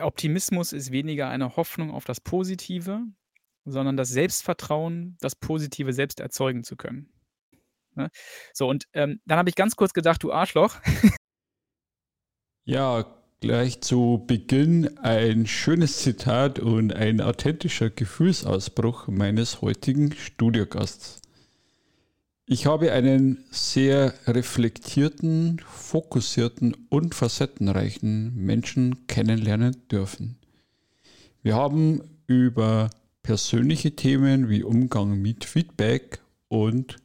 Optimismus ist weniger eine Hoffnung auf das Positive, sondern das Selbstvertrauen, das Positive selbst erzeugen zu können. Ne? So, und ähm, dann habe ich ganz kurz gedacht, du Arschloch. Ja, gleich zu Beginn ein schönes Zitat und ein authentischer Gefühlsausbruch meines heutigen Studiogasts. Ich habe einen sehr reflektierten, fokussierten und facettenreichen Menschen kennenlernen dürfen. Wir haben über persönliche Themen wie Umgang mit Feedback und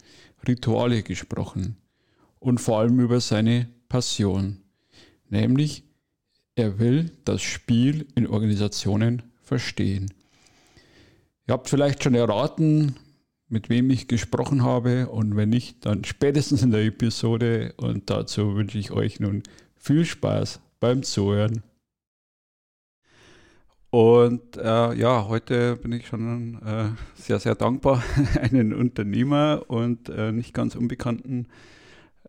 Rituale gesprochen und vor allem über seine Passion, nämlich er will das Spiel in Organisationen verstehen. Ihr habt vielleicht schon erraten, mit wem ich gesprochen habe und wenn nicht, dann spätestens in der Episode und dazu wünsche ich euch nun viel Spaß beim Zuhören. Und äh, ja, heute bin ich schon äh, sehr, sehr dankbar, einen Unternehmer und äh, nicht ganz unbekannten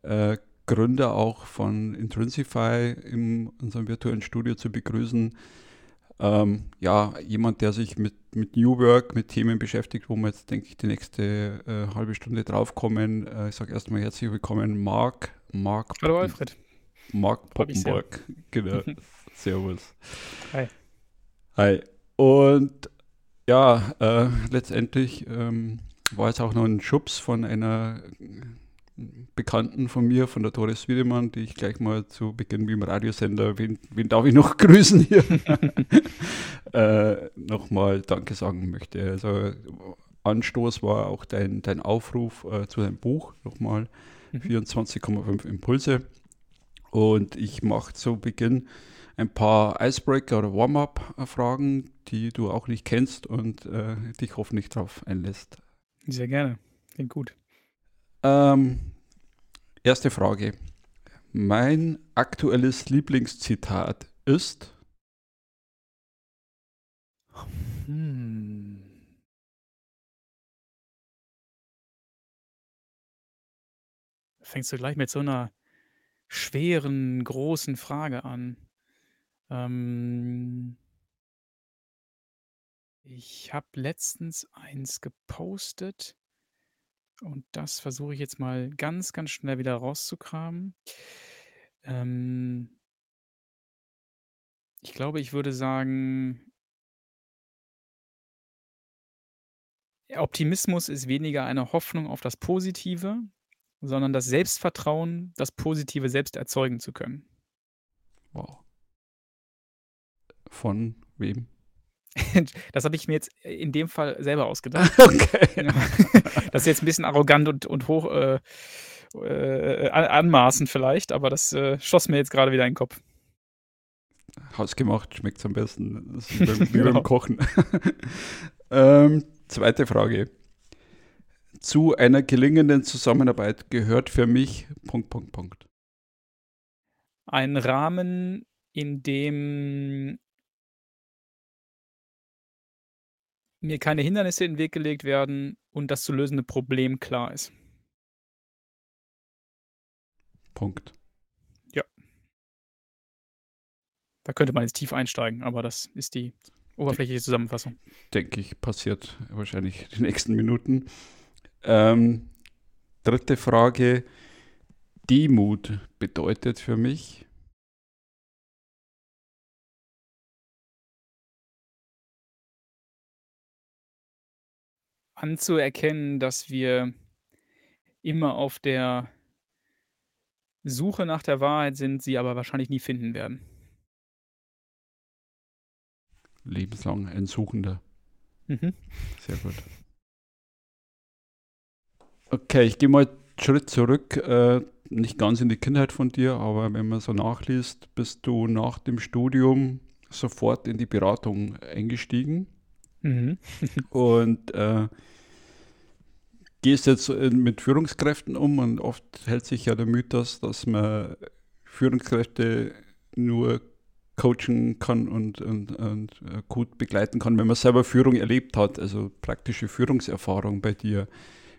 äh, Gründer auch von Intrinsify in unserem virtuellen Studio zu begrüßen. Ähm, ja, jemand, der sich mit, mit New Work, mit Themen beschäftigt, wo wir jetzt, denke ich, die nächste äh, halbe Stunde draufkommen. Äh, ich sage erstmal herzlich willkommen, Marc. Marc Hallo Alfred. Marc Poppenborg. Genau. Servus. Hi. Hi. Und ja, äh, letztendlich ähm, war es auch noch ein Schubs von einer Bekannten von mir, von der Doris Wiedemann, die ich gleich mal zu Beginn wie im Radiosender, wen, wen darf ich noch grüßen hier, äh, nochmal Danke sagen möchte. Also Anstoß war auch dein, dein Aufruf äh, zu deinem Buch, nochmal mhm. 24,5 Impulse. Und ich mache zu Beginn ein paar Icebreaker oder Warm-up-Fragen, die du auch nicht kennst und äh, dich hoffentlich darauf einlässt. Sehr gerne. Klingt gut. Ähm, erste Frage. Mein aktuelles Lieblingszitat ist. Hm. Fängst du gleich mit so einer schweren, großen Frage an. Ähm ich habe letztens eins gepostet und das versuche ich jetzt mal ganz, ganz schnell wieder rauszukramen. Ähm ich glaube, ich würde sagen Optimismus ist weniger eine Hoffnung auf das Positive, sondern das Selbstvertrauen, das Positive selbst erzeugen zu können. Wow. Von wem? Das habe ich mir jetzt in dem Fall selber ausgedacht. Okay. Das ist jetzt ein bisschen arrogant und, und hoch äh, äh, anmaßend vielleicht, aber das äh, schoss mir jetzt gerade wieder in den Kopf. Hausgemacht schmeckt es am besten. Das ist wie beim, wie beim genau. Kochen. ähm, zweite Frage. Zu einer gelingenden Zusammenarbeit gehört für mich Punkt, Punkt, Punkt. Ein Rahmen, in dem mir keine Hindernisse in den Weg gelegt werden und das zu lösende Problem klar ist. Punkt. Ja. Da könnte man jetzt tief einsteigen, aber das ist die oberflächliche Zusammenfassung. Denke ich, passiert wahrscheinlich die nächsten Minuten. Ähm, dritte Frage. Demut bedeutet für mich, anzuerkennen, dass wir immer auf der Suche nach der Wahrheit sind, sie aber wahrscheinlich nie finden werden. Lebenslang ein Suchender. Mhm. Sehr gut. Okay, ich gehe mal einen Schritt zurück. Äh, nicht ganz in die Kindheit von dir, aber wenn man so nachliest, bist du nach dem Studium sofort in die Beratung eingestiegen. Mhm. und äh, gehst jetzt mit Führungskräften um und oft hält sich ja der Mythos, dass man Führungskräfte nur coachen kann und, und, und äh, gut begleiten kann, wenn man selber Führung erlebt hat, also praktische Führungserfahrung bei dir.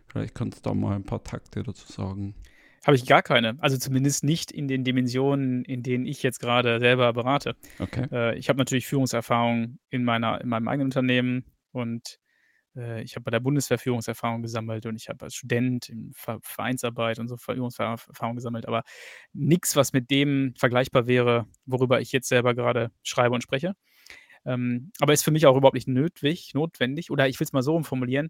Vielleicht kannst du da mal ein paar Takte dazu sagen. Habe ich gar keine. Also, zumindest nicht in den Dimensionen, in denen ich jetzt gerade selber berate. Okay. Äh, ich habe natürlich Führungserfahrung in meiner in meinem eigenen Unternehmen und, äh, ich habe bei der Bundeswehr Führungserfahrung gesammelt und ich habe als Student in Ver Vereinsarbeit und so Führungserfahrung gesammelt, aber nichts, was mit dem vergleichbar wäre, worüber ich jetzt selber gerade schreibe und spreche. Ähm, aber ist für mich auch überhaupt nicht nötwig notwendig oder ich will es mal so rum formulieren,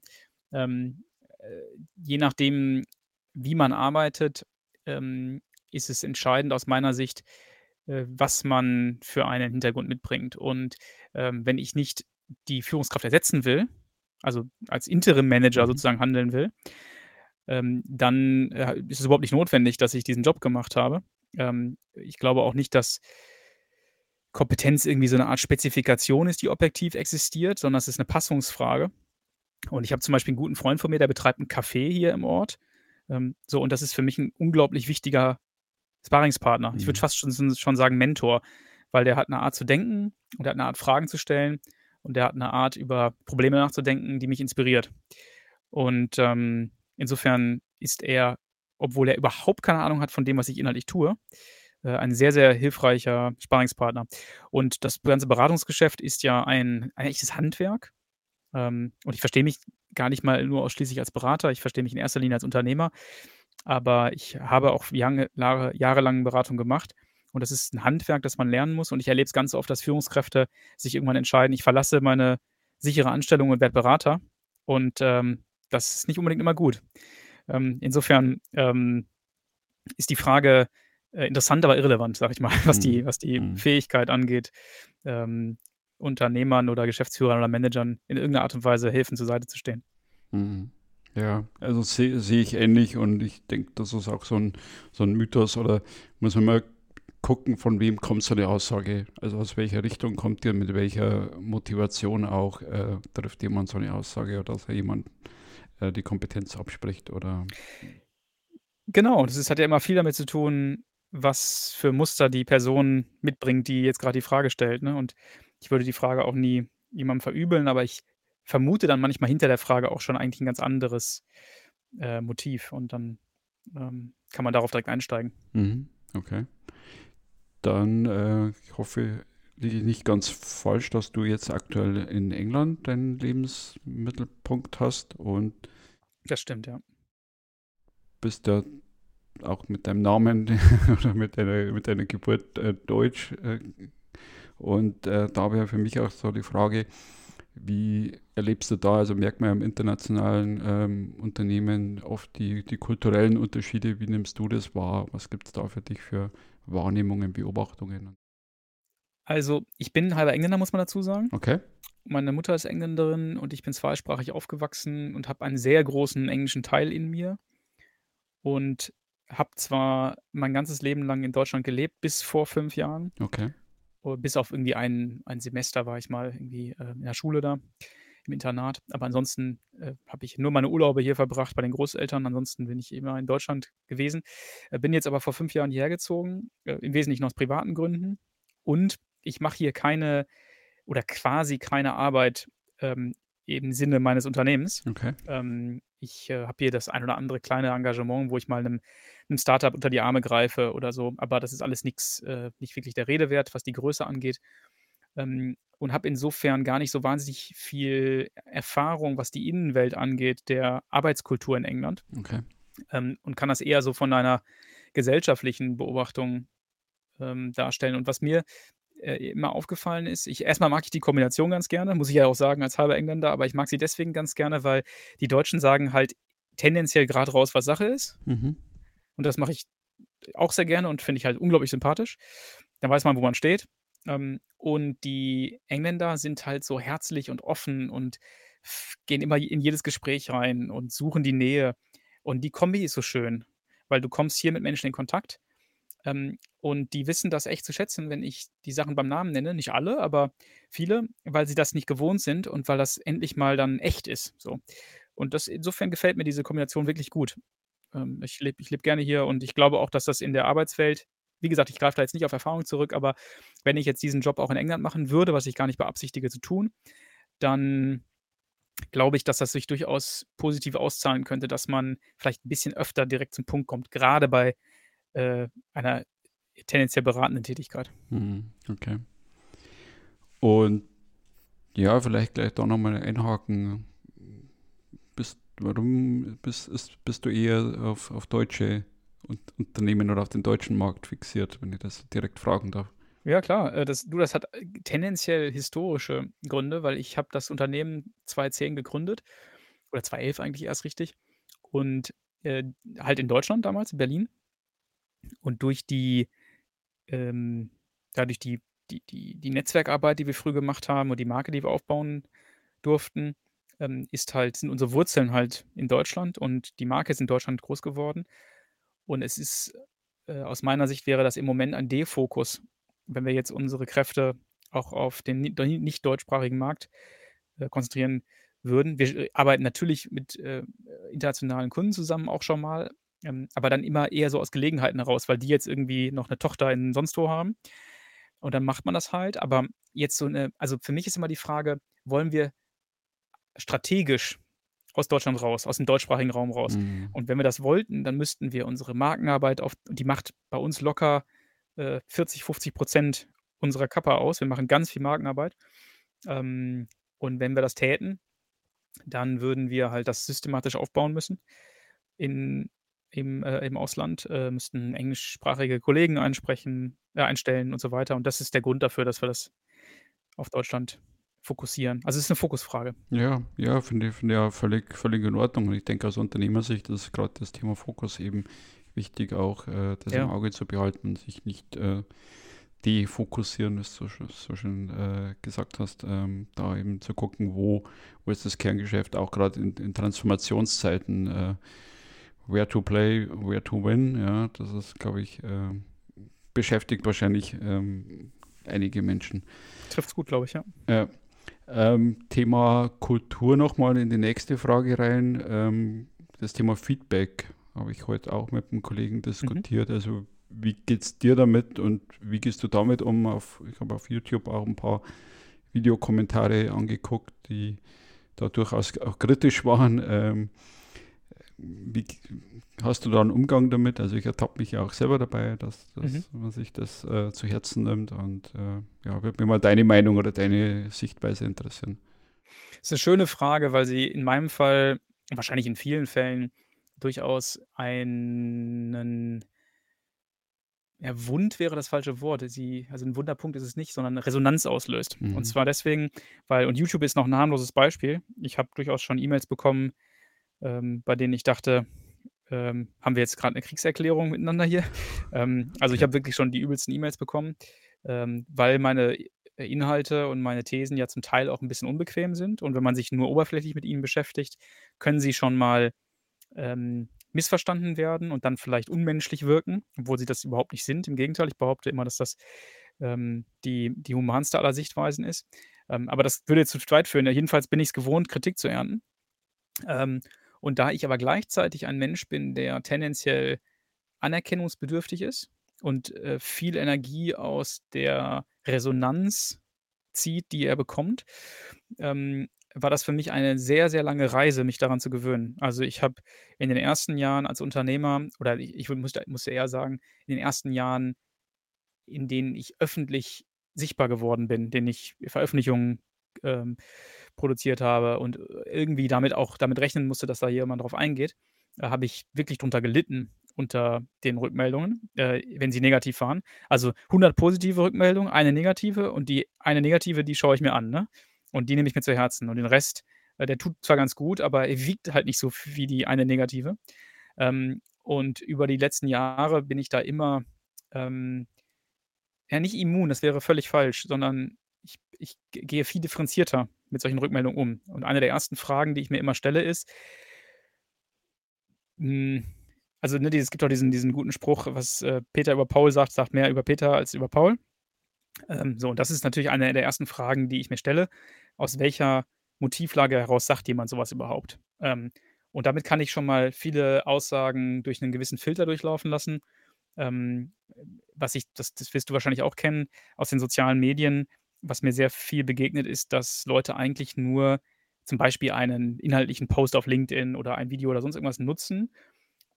ähm, äh, je nachdem, wie man arbeitet, ähm, ist es entscheidend aus meiner Sicht, äh, was man für einen Hintergrund mitbringt. Und, ähm, wenn ich nicht die Führungskraft ersetzen will, also als Interim-Manager Mhm. sozusagen handeln will, ähm, dann, äh, ist es überhaupt nicht notwendig, dass ich diesen Job gemacht habe. Ich glaube auch nicht, dass Kompetenz irgendwie so 'ne Art Spezifikation ist, die objektiv existiert, sondern es ist 'ne Passungsfrage. Und ich habe zum Beispiel 'n guten Freund von mir, der betreibt 'n Café hier im Ort. Ähm, so und das ist für mich 'n unglaublich wichtiger Sparringspartner. Ich würde Mhm. fast schon schon sagen Mentor, weil der hat 'ne Art zu denken und der hat 'ne Art, Fragen zu stellen und der hat 'ne Art, über Probleme nachzudenken, die mich inspiriert. Und, ähm, insofern ist er, obwohl er überhaupt keine Ahnung hat von dem, was ich inhaltlich tue, äh, ein sehr, sehr hilfreicher Sparringspartner. Und das ganze Beratungsgeschäft ist ja ein ein echtes Handwerk. Ähm, und ich verstehe mich gar nicht mal nur ausschließlich als Berater. Ich verstehe mich in erster Linie als Unternehmer, aber ich habe auch jange Lare jahrelang Beratung gemacht und das ist 'n Handwerk, das man lernen muss und ich erlebe es ganz oft, dass Führungskräfte sich irgendwann entscheiden: „Ich verlasse meine sichere Anstellung und werde Berater.“ Und, ähm, das ist nicht unbedingt immer gut. Ähm, insofern, ähm, ist die Frage, äh, interessant, aber irrelevant, sage ich mal, was die Mhm. was die Mhm. Fähigkeit angeht, ähm, Unternehmern oder Geschäftsführern oder Managern in irgend 'ner Art und Weise helfen, zur Seite zu stehen. Mhm. Ja, also sehe sehe ich ähnlich und ich denke, das ist auch so 'n so 'n Mythos oder muss man mal gucken, von wem kommt so 'ne Aussage. Also, aus welcher Richtung kommt die und mit welcher Motivation auch, äh, trifft jemand so 'ne Aussage oder dass er jemand, äh, die Kompetenz abspricht oder Genau, das ist hat ja immer viel damit zu tun, was für Muster die Person mitbringt, die jetzt grad die Frage stellt, ne? Und ich würde die Frage auch nie jemandem verübeln, aber ich vermute dann manchmal hinter der Frage auch schon eigentlich 'n ganz anderes, äh, Motiv und dann, ähm, kann man darauf direkt einsteigen. Mhm, okay. Dann, äh, ich hoffe, liege ich nicht ganz falsch, dass du jetzt aktuell in England deinen Lebensmittelpunkt hast und Das stimmt, ja. bist ja auch mit deinem Namen oder mit deiner mit deiner Geburt, äh, deutsch, äh, und, äh, da wäre für mich auch so die Frage, wie erlebst du da also, merkt man ja im internationalen, ähm, Unternehmen oft die die kulturellen Unterschiede. Wie nimmst du das wahr? Was gibt's da für dich für Wahrnehmungen, Beobachtungen? Also, ich bin halber Engländer, muss man dazu sagen. Okay. Meine Mutter ist Engländerin und ich bin zweisprachig aufgewachsen und habe einen sehr großen englischen Teil in mir und habe zwar mein ganzes Leben lang in Deutschland gelebt, bis vor 5 Jahren. Okay. Oh, bis auf irgendwie ein ein Semester war ich mal irgendwie, äh, in der Schule da im Internat. Aber ansonsten, äh, habe ich nur meine Urlaube hier verbracht bei den Großeltern. Ansonsten bin ich immer in Deutschland gewesen. Äh, bin jetzt aber vor 5 Jahren hierher gezogen, äh, im Wesentlichen aus privaten Gründen. Und ich mache hier keine oder quasi keine Arbeit, ähm, im Sinne meines Unternehmens. Okay. Ähm, ich, äh, habe hier das ein oder andere kleine Engagement, wo ich mal 'nem 'nem Start-up unter die Arme greife oder so, aber das ist alles nix äh, nicht wirklich der Rede wert, was die Größe angeht. Ähm, und habe insofern gar nicht so wahnsinnig viel Erfahrung, was die Innenwelt angeht, der Arbeitskultur in England. Okay. Ähm, und kann das eher so von einer gesellschaftlichen Beobachtung, ähm, darstellen. Und was mir, äh, immer aufgefallen ist ich erst mal mag ich die Kombination ganz gerne, muss ich ja auch sagen als halber Engländer, aber ich mag sie deswegen ganz gerne, weil die Deutschen sagen halt tendenziell grad raus, was Sache ist. Mhm. Und das mache ich auch sehr gerne und finde ich halt unglaublich sympathisch. Dann weiß man, wo man steht. Ähm, und die Engländer sind halt so herzlich und offen und gehen immer in jedes Gespräch rein und suchen die Nähe. Und die Kombi ist so schön, weil du kommst hier mit Menschen in Kontakt, ähm, und die wissen das echt zu schätzen, wenn ich die Sachen beim Namen nenne. Nicht alle, aber viele, weil sie das nicht gewohnt sind und weil das endlich mal dann echt ist, so. Und das insofern gefällt mir diese Kombination wirklich gut. Ähm, ich lebe ich lebe gerne hier und ich glaube auch, dass das in der Arbeitswelt wie gesagt, ich greife da jetzt nicht auf Erfahrung zurück, aber wenn ich jetzt diesen Job auch in England machen würde, was ich gar nicht beabsichtige zu tun, dann glaube ich, dass das sich durchaus positiv auszahlen könnte, dass man vielleicht ein bisschen öfter direkt zum Punkt kommt, gerade bei, äh, einer tendenziell beratenden Tätigkeit. Mhm, okay. Und ja, vielleicht gleich da nochmal einhaken. Warum bist, ist, bist du eher auf, auf deutsche Unternehmen oder auf den deutschen Markt fixiert, wenn ich das direkt fragen darf? Ja klar, äh, das du, das hat, äh, tendenziell historische Gründe, weil ich habe das Unternehmen 2010 gegründet oder 2011 eigentlich erst richtig und, äh, halt in Deutschland damals, in Berlin. Und durch die, ähm ja, durch die die die die Netzwerkarbeit, die wir früh gemacht haben und die Marke, die wir aufbauen durften, ähm, ist halt sind unsere Wurzeln halt in Deutschland und die Marke ist in Deutschland groß geworden. Und es ist, äh aus meiner Sicht wäre das im Moment ein Defokus wenn wir jetzt unsere Kräfte auch auf den nicht deutschsprachigen Markt, äh, konzentrieren würden. Wir arbeiten natürlich mit, äh, internationalen Kunden zusammen auch schon mal, ähm, aber dann immer eher so aus Gelegenheiten heraus, weil die jetzt irgendwie noch eine Tochter in sonst wo haben. Und dann macht man das halt. Aber jetzt so eine also, für mich ist immer die Frage: Wollen wir strategisch aus Deutschland raus, aus dem deutschsprachigen Raum raus? Mhm. Und wenn wir das wollten, dann müssten wir unsere Markenarbeit auf die macht bei uns locker äh, 40, 50 Prozent unserer Kappa aus. Wir machen ganz viel Markenarbeit. Ähm, und wenn wir das täten, dann würden wir halt das systematisch aufbauen müssen in, im, äh, im Ausland, äh, müssten englischsprachige Kollegen einsprechen, äh, einstellen und so weiter. Und das ist der Grund dafür, dass wir das auf Deutschland fokussieren. Also es ist eine Fokusfrage. Ja, ja, finde ich, find ja völlig, völlig in Ordnung. Und ich denke aus Unternehmersicht ist gerade das Thema Fokus eben wichtig auch, äh, das ja. im Auge zu behalten, sich nicht äh, defokussieren, wie du so, so schön äh, gesagt hast, ähm, da eben zu gucken, wo, wo ist das Kerngeschäft, auch gerade in, in, Transformationszeiten, äh, where to play, where to win, ja, das ist, glaube ich, äh, beschäftigt wahrscheinlich ähm, einige Menschen. Trifft es gut, glaube ich, ja. Ähm, Thema Kultur nochmal in die nächste Frage rein. Ähm, das Thema Feedback habe ich heute auch mit einem Kollegen diskutiert. Mhm. Also wie geht es dir damit und wie gehst du damit um? Auf, ich habe auf YouTube auch ein paar Videokommentare angeguckt, die da durchaus auch kritisch waren. Ähm, wie hast du da einen Umgang damit? Also ich ertappe mich ja auch selber dabei, dass, dass mhm. man sich das äh, zu Herzen nimmt und äh, ja, würde mich mal deine Meinung oder deine Sichtweise interessieren. Das ist eine schöne Frage, weil sie in meinem Fall, wahrscheinlich in vielen Fällen, durchaus einen ja, Wund wäre das falsche Wort. Sie, also ein Wunderpunkt ist es nicht, sondern eine Resonanz auslöst. Mhm. Und zwar deswegen, weil, und YouTube ist noch ein harmloses Beispiel. Ich habe durchaus schon E-Mails bekommen, ähm, bei denen ich dachte, ähm, haben wir jetzt gerade eine Kriegserklärung miteinander hier? ähm, also ich habe wirklich schon die übelsten E-Mails bekommen, ähm, weil meine Inhalte und meine Thesen ja zum Teil auch ein bisschen unbequem sind. Und wenn man sich nur oberflächlich mit ihnen beschäftigt, können sie schon mal ähm, missverstanden werden und dann vielleicht unmenschlich wirken, obwohl sie das überhaupt nicht sind. Im Gegenteil, ich behaupte immer, dass das ähm, die, die humanste aller Sichtweisen ist. Aber das würde jetzt zu weit führen. Ja, jedenfalls bin ich es gewohnt, Kritik zu ernten. Ähm, und da ich aber gleichzeitig ein Mensch bin, der tendenziell anerkennungsbedürftig ist und äh, viel Energie aus der Resonanz zieht, die er bekommt, ähm, war das für mich eine sehr, sehr lange Reise, mich daran zu gewöhnen. Also, ich habe in den ersten Jahren als Unternehmer oder ich ich musste musste eher sagen, in den ersten Jahren, in denen ich öffentlich sichtbar geworden bin, in denen ich Veröffentlichungen, ähm, produziert habe und irgendwie damit auch damit rechnen musste, dass da jemand drauf eingeht, äh, habe ich wirklich drunter gelitten unter den Rückmeldungen, äh, wenn sie negativ waren. Also, 100 positive Rückmeldungen, eine negative und die eine negative, die schaue ich mir an, ne? Und die nehme ich mir zu Herzen. Und den Rest, äh, der tut zwar ganz gut, aber er wiegt halt nicht so wie die eine negative. Ähm, und über die letzten Jahre bin ich da immer, ähm, ja, nicht immun, das wäre völlig falsch, sondern ich, ich gehe viel differenzierter mit solchen Rückmeldungen um. Und eine der ersten Fragen, die ich mir immer stelle, ist, mh, hm, also ne, es gibt auch diesen, diesen guten Spruch, was äh, Peter über Paul sagt, sagt mehr über Peter als über Paul. Ähm, so, und das ist natürlich eine der ersten Fragen, die ich mir stelle. Aus welcher Motivlage heraus sagt jemand sowas überhaupt? Ähm, und damit kann ich schon mal viele Aussagen durch einen gewissen Filter durchlaufen lassen. Ähm, was ich, das, das wirst du wahrscheinlich auch kennen, aus den sozialen Medien, was mir sehr viel begegnet ist, dass Leute eigentlich nur zum Beispiel einen inhaltlichen Post auf LinkedIn oder ein Video oder sonst irgendwas nutzen,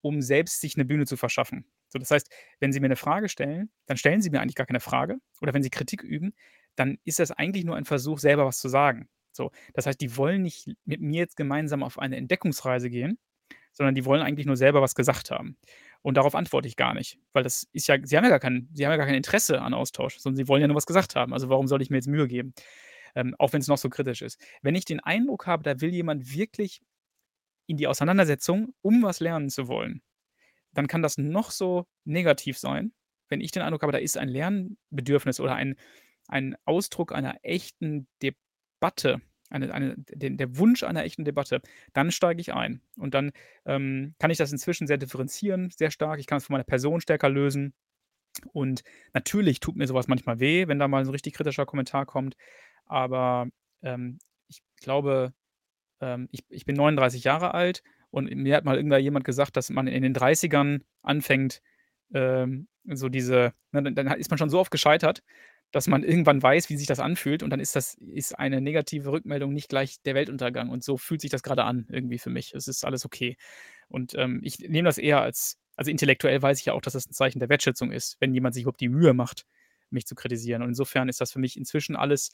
um selbst sich eine Bühne zu verschaffen. So, das heißt, wenn Sie mir eine Frage stellen, dann stellen Sie mir eigentlich gar keine Frage. Oder wenn Sie Kritik üben, dann ist das eigentlich nur ein Versuch, selber was zu sagen. So, das heißt, die wollen nicht mit mir jetzt gemeinsam auf eine Entdeckungsreise gehen, sondern die wollen eigentlich nur selber was gesagt haben. Und darauf antworte ich gar nicht, weil das ist ja, sie haben ja gar kein, sie haben ja gar kein Interesse an Austausch, sondern sie wollen ja nur was gesagt haben. Also warum soll ich mir jetzt Mühe geben? Ähm, auch wenn es noch so kritisch ist. Wenn ich den Eindruck habe, da will jemand wirklich in die Auseinandersetzung, um was lernen zu wollen, dann kann das noch so negativ sein. Wenn ich den Eindruck habe, da ist ein Lernbedürfnis oder ein, ein Ausdruck einer echten Debatte, eine, eine, der, der, Wunsch einer echten Debatte, dann steige ich ein. Und dann ähm, kann ich das inzwischen sehr differenzieren, sehr stark. Ich kann es von meiner Person stärker lösen. Und natürlich tut mir sowas manchmal weh, wenn da mal so ein richtig kritischer Kommentar kommt. Aber ähm, ich glaube, ähm, ich, ich bin 39 Jahre alt und mir hat mal irgendwann jemand gesagt, dass man in den 30ern anfängt, ähm, so diese, ne, dann ist man schon so oft gescheitert, dass man irgendwann weiß, wie sich das anfühlt und dann ist das ist eine negative Rückmeldung nicht gleich der Weltuntergang und so fühlt sich das gerade an irgendwie für mich. Es ist alles okay. Und, ähm, ich nehme das eher als also intellektuell weiß ich ja auch, dass das ein Zeichen der Wertschätzung ist, wenn jemand sich überhaupt die Mühe macht, mich zu kritisieren. Und insofern ist das für mich inzwischen alles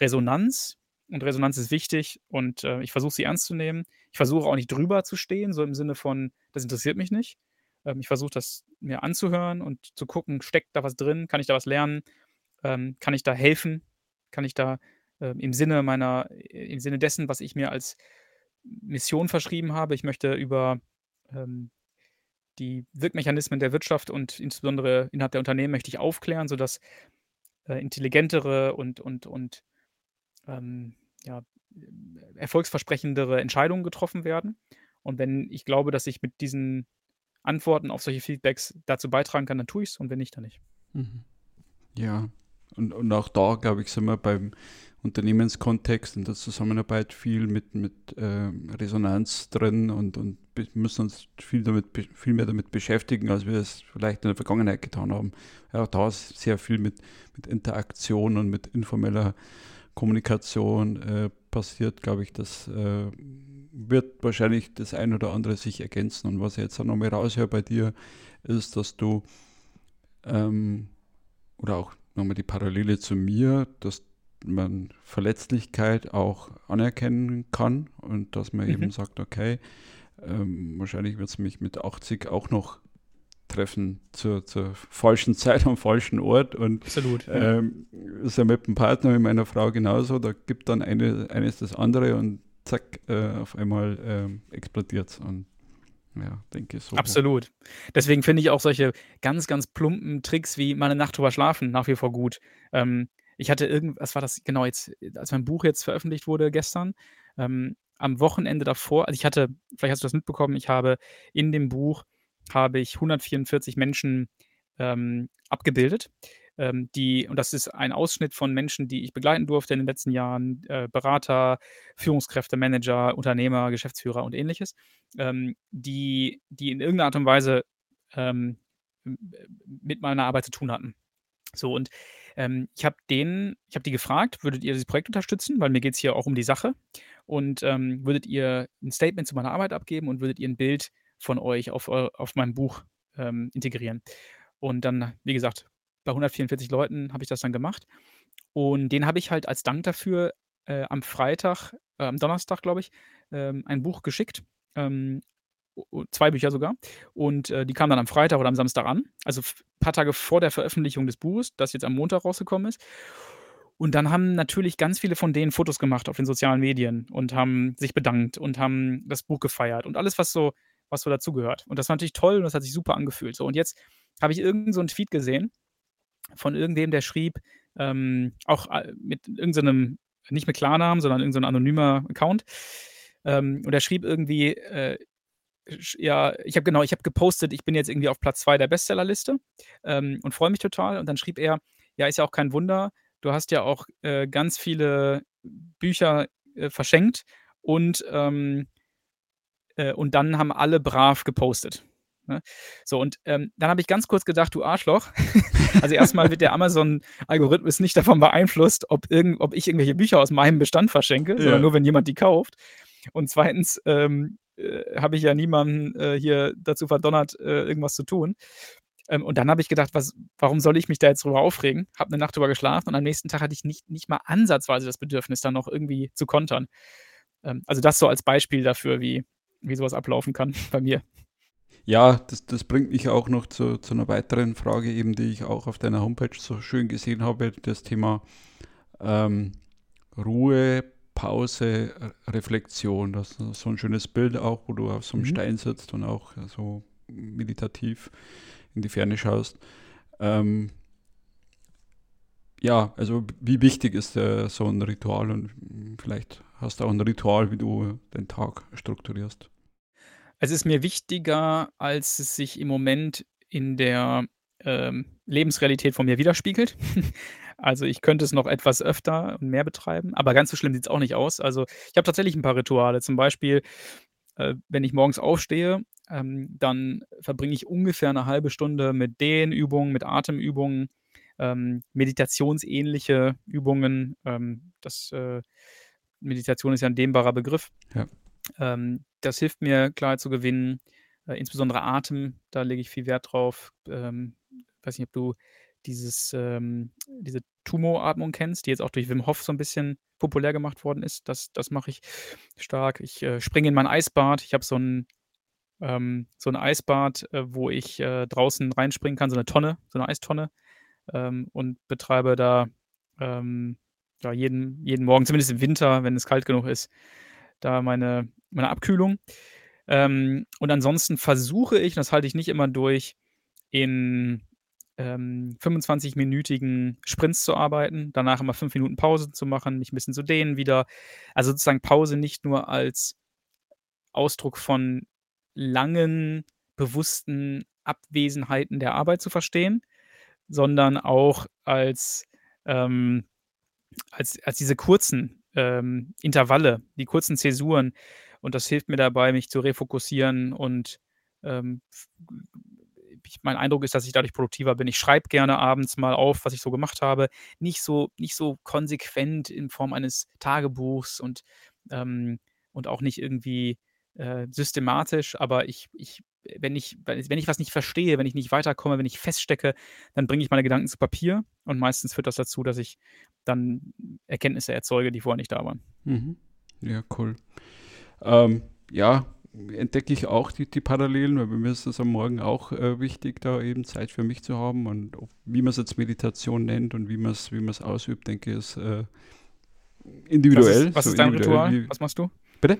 Resonanz und Resonanz ist wichtig und, äh, ich versuche sie ernst zu nehmen. Ich versuche auch nicht drüber zu stehen, so im Sinne von: „Das interessiert mich nicht.“ Ähm, ich versuche das mir anzuhören und zu gucken, steckt da was drin? Kann ich da was lernen? Ähm, kann ich da helfen? Kann ich da, ähm, im Sinne meiner im Sinne dessen, was ich mir als Mission verschrieben habe ich möchte über, ähm, die Wirkmechanismen der Wirtschaft und insbesondere innerhalb der Unternehmen möchte ich aufklären, sodass, äh, intelligentere und und und, ähm, ja, erfolgsversprechendere Entscheidungen getroffen werden. Und wenn ich glaube, dass ich mit diesen Antworten auf solche Feedbacks dazu beitragen kann, dann tue ich es und wenn nicht, dann nicht. Mhm. Ja, und, und auch da, glaube ich, sind wir beim Unternehmenskontext und der Zusammenarbeit viel mit, mit äh, Resonanz drin und, und müssen uns viel, damit, viel mehr damit beschäftigen, als wir es vielleicht in der Vergangenheit getan haben. Ja, da ist sehr viel mit, mit Interaktion und mit informeller Kommunikation äh, passiert, glaube ich, das äh, wird wahrscheinlich das ein oder andere sich ergänzen. Und was ich jetzt auch nochmal raushöre bei dir, ist, dass du ähm, oder auch nochmal die Parallele zu mir, dass man Verletzlichkeit auch anerkennen kann und dass man mhm. eben sagt, okay, ähm, wahrscheinlich wird es mich mit 80 auch noch treffen zur, zur falschen Zeit am falschen Ort. Und Absolut. Ja. Ähm, ist ja mit dem Partner, mit meiner Frau genauso, da gibt dann eine, eines das andere und zack, äh, auf einmal ähm, explodiert es. Und ja, denke ich so. Absolut. Deswegen finde ich auch solche ganz, ganz plumpen Tricks wie mal eine Nacht drüber schlafen nach wie vor gut. Ähm, ich hatte irgend, was war das genau jetzt, als mein Buch jetzt veröffentlicht wurde gestern, ähm, am Wochenende davor, also ich hatte, vielleicht hast du das mitbekommen, ich habe in dem Buch habe ich 144 Menschen ähm, abgebildet ähm, die, und das ist ein Ausschnitt von Menschen, die ich begleiten durfte in den letzten Jahren, äh, Berater, Führungskräfte, Manager, Unternehmer, Geschäftsführer und ähnliches, ähm, die, die in irgendeiner Art und Weise ähm, mit meiner Arbeit zu tun hatten. So, und ähm, ich habe denen, ich habe die gefragt, würdet ihr dieses Projekt unterstützen, weil mir geht es hier auch um die Sache. Und ähm, würdet ihr ein Statement zu meiner Arbeit abgeben und würdet ihr ein Bild von euch auf, auf meinem Buch ähm, integrieren? Und dann, wie gesagt, bei 144 Leuten habe ich das dann gemacht. Und den habe ich halt als Dank dafür äh, am Freitag, äh, am Donnerstag, glaube ich, ähm, ein Buch geschickt. Ähm, zwei Bücher sogar. Und äh, die kamen dann am Freitag oder am Samstag an. Also ein paar Tage vor der Veröffentlichung des Buches, das jetzt am Montag rausgekommen ist. Und dann haben natürlich ganz viele von denen Fotos gemacht auf den sozialen Medien und haben sich bedankt und haben das Buch gefeiert und alles, was so, was so dazugehört. Und das war natürlich toll und das hat sich super angefühlt. So, und jetzt habe ich irgendeinen so Tweet gesehen von irgendwem, der schrieb, ähm, auch äh, mit irgendeinem, nicht mit Klarnamen, sondern irgendein anonymer Account. Ähm, und er schrieb irgendwie, äh, ja, ich habe genau, ich habe gepostet, ich bin jetzt irgendwie auf Platz 2 der Bestsellerliste ähm, und freue mich total. Und dann schrieb er, ja, ist ja auch kein Wunder, du hast ja auch äh, ganz viele Bücher äh, verschenkt und, ähm, äh, und dann haben alle brav gepostet. Ne? So, und ähm, dann habe ich ganz kurz gedacht, du Arschloch. also erstmal wird der Amazon-Algorithmus nicht davon beeinflusst, ob, irgend, ob ich irgendwelche Bücher aus meinem Bestand verschenke, ja. sondern nur, wenn jemand die kauft. Und zweitens ähm, äh, habe ich ja niemanden äh, hier dazu verdonnert, äh, irgendwas zu tun. Ähm, und dann habe ich gedacht, was, warum soll ich mich da jetzt drüber aufregen? Habe eine Nacht drüber geschlafen und am nächsten Tag hatte ich nicht, nicht mal ansatzweise das Bedürfnis, dann noch irgendwie zu kontern. Ähm, also das so als Beispiel dafür, wie, wie sowas ablaufen kann bei mir. Ja, das, das bringt mich auch noch zu, zu einer weiteren Frage, eben, die ich auch auf deiner Homepage so schön gesehen habe, das Thema ähm, Ruhe, Pause, Reflexion. Das ist so ein schönes Bild auch, wo du auf so einem mhm. Stein sitzt und auch so meditativ in die Ferne schaust. Ähm, ja, also wie wichtig ist äh, so ein Ritual und vielleicht hast du auch ein Ritual, wie du den Tag strukturierst. Es ist mir wichtiger, als es sich im Moment in der ähm, Lebensrealität von mir widerspiegelt. also ich könnte es noch etwas öfter und mehr betreiben, aber ganz so schlimm sieht es auch nicht aus. Also ich habe tatsächlich ein paar Rituale. Zum Beispiel, äh, wenn ich morgens aufstehe, ähm, dann verbringe ich ungefähr eine halbe Stunde mit Dehnübungen, mit Atemübungen, ähm, meditationsähnliche Übungen. Ähm, das äh, Meditation ist ja ein dehnbarer Begriff. Ja. Ähm, das hilft mir, Klarheit zu gewinnen, äh, insbesondere Atem, da lege ich viel Wert drauf. Ähm, weiß nicht, ob du dieses, ähm, diese Tumo-Atmung kennst, die jetzt auch durch Wim Hof so ein bisschen populär gemacht worden ist. Das, das mache ich stark. Ich äh, springe in mein Eisbad. Ich habe so ein ähm, so ein Eisbad, äh, wo ich äh, draußen reinspringen kann, so eine Tonne, so eine Eistonne ähm, und betreibe da ähm, ja, jeden, jeden Morgen, zumindest im Winter, wenn es kalt genug ist, da meine, meine Abkühlung. Ähm, und ansonsten versuche ich, das halte ich nicht immer durch, in ähm, 25-minütigen Sprints zu arbeiten, danach immer fünf Minuten Pause zu machen, mich ein bisschen zu dehnen wieder. Also sozusagen Pause nicht nur als Ausdruck von langen, bewussten Abwesenheiten der Arbeit zu verstehen, sondern auch als, ähm, als, als diese kurzen ähm, Intervalle, die kurzen Zäsuren. Und das hilft mir dabei, mich zu refokussieren und ähm, ich, mein Eindruck ist, dass ich dadurch produktiver bin. Ich schreibe gerne abends mal auf, was ich so gemacht habe. Nicht so, nicht so konsequent in Form eines Tagebuchs und, ähm, und auch nicht irgendwie äh, systematisch, aber ich, ich, wenn ich, wenn ich was nicht verstehe, wenn ich nicht weiterkomme, wenn ich feststecke, dann bringe ich meine Gedanken zu Papier und meistens führt das dazu, dass ich dann Erkenntnisse erzeuge, die vorher nicht da waren. Mhm. Ja, cool. Ähm, ja, entdecke ich auch die, die Parallelen, weil bei mir ist es am Morgen auch äh, wichtig, da eben Zeit für mich zu haben und ob, wie man es jetzt Meditation nennt und wie man es wie ausübt, denke ich, ist äh, individuell. Was ist, was so ist dein Ritual? Was machst du? Bitte?